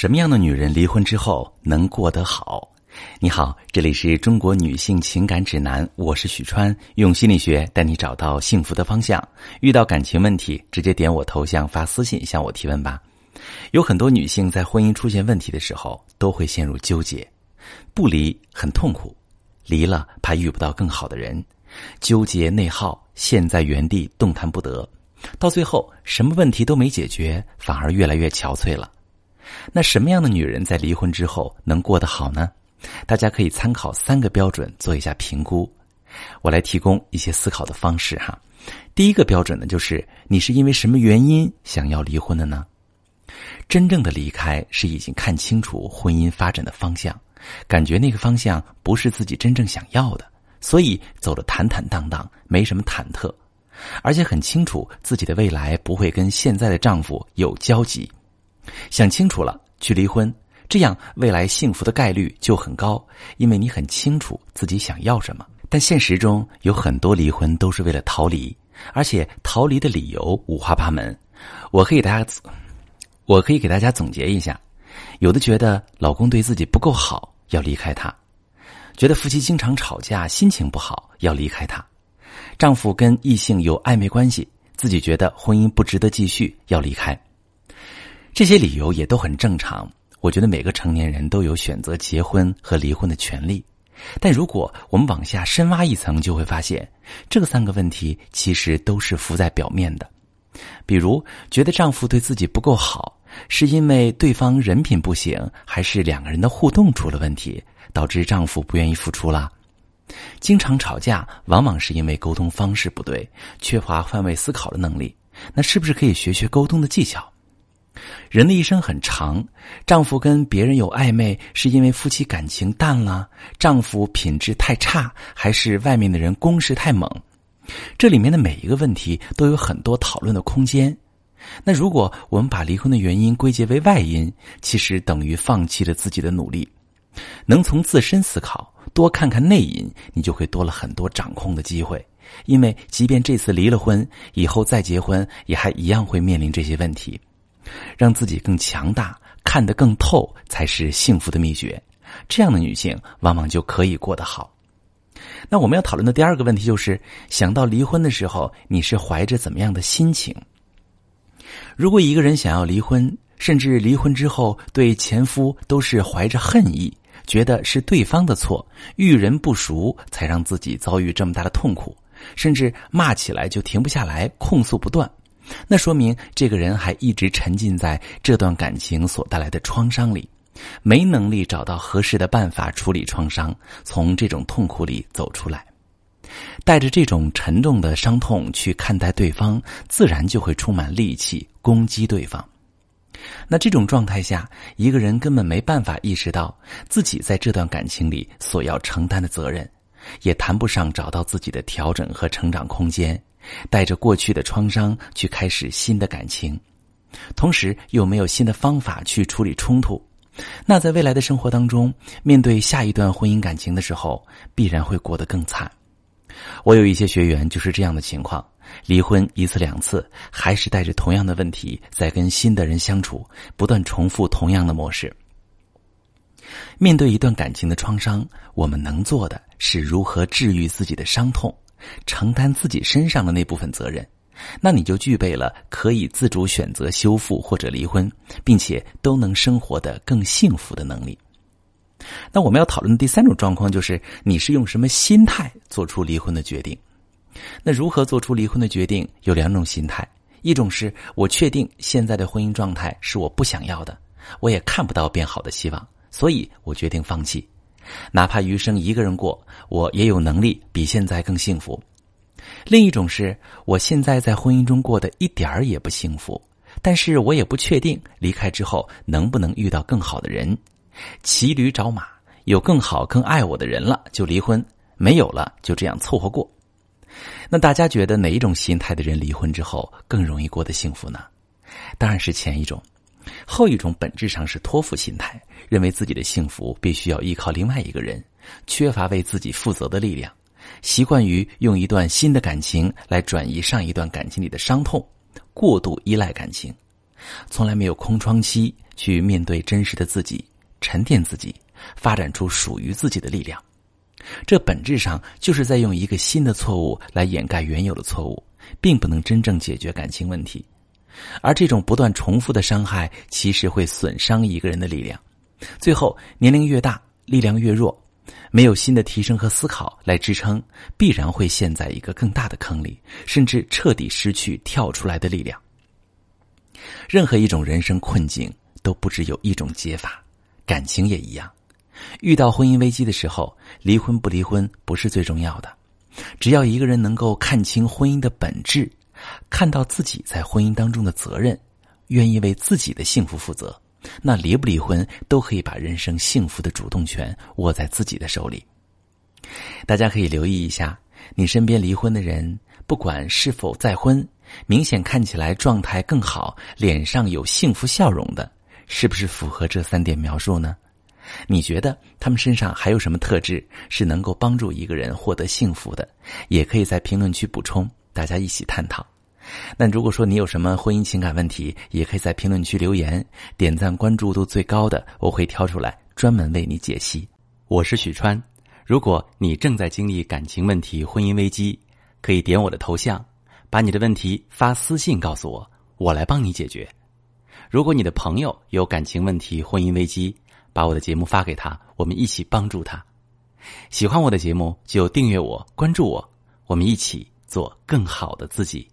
什么样的女人离婚之后能过得好？你好，这里是中国女性情感指南，我是许川，用心理学带你找到幸福的方向。遇到感情问题，直接点我头像发私信向我提问吧。有很多女性在婚姻出现问题的时候，都会陷入纠结，不离很痛苦，离了怕遇不到更好的人，纠结内耗，陷在原地动弹不得，到最后什么问题都没解决，反而越来越憔悴了。那什么样的女人在离婚之后能过得好呢？大家可以参考三个标准做一下评估。我来提供一些思考的方式哈。第一个标准呢，就是你是因为什么原因想要离婚的呢？真正的离开是已经看清楚婚姻发展的方向，感觉那个方向不是自己真正想要的，所以走得坦坦荡荡，没什么忐忑，而且很清楚自己的未来不会跟现在的丈夫有交集。想清楚了，去离婚，这样未来幸福的概率就很高，因为你很清楚自己想要什么。但现实中有很多离婚都是为了逃离，而且逃离的理由五花八门。我可以大家，我可以给大家总结一下：有的觉得老公对自己不够好，要离开他；觉得夫妻经常吵架，心情不好，要离开他；丈夫跟异性有暧昧关系，自己觉得婚姻不值得继续，要离开。这些理由也都很正常。我觉得每个成年人都有选择结婚和离婚的权利，但如果我们往下深挖一层，就会发现这三个问题其实都是浮在表面的。比如，觉得丈夫对自己不够好，是因为对方人品不行，还是两个人的互动出了问题，导致丈夫不愿意付出了？经常吵架，往往是因为沟通方式不对，缺乏换位思考的能力。那是不是可以学学沟通的技巧？人的一生很长，丈夫跟别人有暧昧，是因为夫妻感情淡了，丈夫品质太差，还是外面的人攻势太猛？这里面的每一个问题都有很多讨论的空间。那如果我们把离婚的原因归结为外因，其实等于放弃了自己的努力。能从自身思考，多看看内因，你就会多了很多掌控的机会。因为即便这次离了婚，以后再结婚，也还一样会面临这些问题。让自己更强大，看得更透，才是幸福的秘诀。这样的女性往往就可以过得好。那我们要讨论的第二个问题就是：想到离婚的时候，你是怀着怎么样的心情？如果一个人想要离婚，甚至离婚之后对前夫都是怀着恨意，觉得是对方的错，遇人不淑才让自己遭遇这么大的痛苦，甚至骂起来就停不下来，控诉不断。那说明这个人还一直沉浸在这段感情所带来的创伤里，没能力找到合适的办法处理创伤，从这种痛苦里走出来。带着这种沉重的伤痛去看待对方，自然就会充满戾气攻击对方。那这种状态下，一个人根本没办法意识到自己在这段感情里所要承担的责任，也谈不上找到自己的调整和成长空间。带着过去的创伤去开始新的感情，同时又没有新的方法去处理冲突，那在未来的生活当中，面对下一段婚姻感情的时候，必然会过得更惨。我有一些学员就是这样的情况，离婚一次两次，还是带着同样的问题在跟新的人相处，不断重复同样的模式。面对一段感情的创伤，我们能做的是如何治愈自己的伤痛。承担自己身上的那部分责任，那你就具备了可以自主选择修复或者离婚，并且都能生活的更幸福的能力。那我们要讨论的第三种状况就是，你是用什么心态做出离婚的决定？那如何做出离婚的决定？有两种心态：一种是我确定现在的婚姻状态是我不想要的，我也看不到变好的希望，所以我决定放弃。哪怕余生一个人过，我也有能力比现在更幸福。另一种是我现在在婚姻中过得一点儿也不幸福，但是我也不确定离开之后能不能遇到更好的人。骑驴找马，有更好更爱我的人了就离婚，没有了就这样凑合过。那大家觉得哪一种心态的人离婚之后更容易过得幸福呢？当然是前一种。后一种本质上是托付心态，认为自己的幸福必须要依靠另外一个人，缺乏为自己负责的力量，习惯于用一段新的感情来转移上一段感情里的伤痛，过度依赖感情。从来没有空窗期去面对真实的自己，沉淀自己，发展出属于自己的力量。这本质上就是在用一个新的错误来掩盖原有的错误，并不能真正解决感情问题。而这种不断重复的伤害，其实会损伤一个人的力量。最后，年龄越大，力量越弱，没有新的提升和思考来支撑，必然会陷在一个更大的坑里，甚至彻底失去跳出来的力量。任何一种人生困境都不只有一种解法，感情也一样。遇到婚姻危机的时候，离婚不离婚不是最重要的，只要一个人能够看清婚姻的本质，看到自己在婚姻当中的责任，愿意为自己的幸福负责，那离不离婚都可以把人生幸福的主动权握在自己的手里。大家可以留意一下，你身边离婚的人，不管是否再婚，明显看起来状态更好，脸上有幸福笑容的，是不是符合这三点描述呢？你觉得他们身上还有什么特质是能够帮助一个人获得幸福的？也可以在评论区补充，大家一起探讨。那如果说你有什么婚姻情感问题，也可以在评论区留言，点赞关注度最高的，我会挑出来专门为你解析。我是许川，如果你正在经历感情问题、婚姻危机，可以点我的头像，把你的问题发私信告诉我，我来帮你解决。如果你的朋友有感情问题、婚姻危机，把我的节目发给他，我们一起帮助他。喜欢我的节目就订阅我、关注我，我们一起做更好的自己。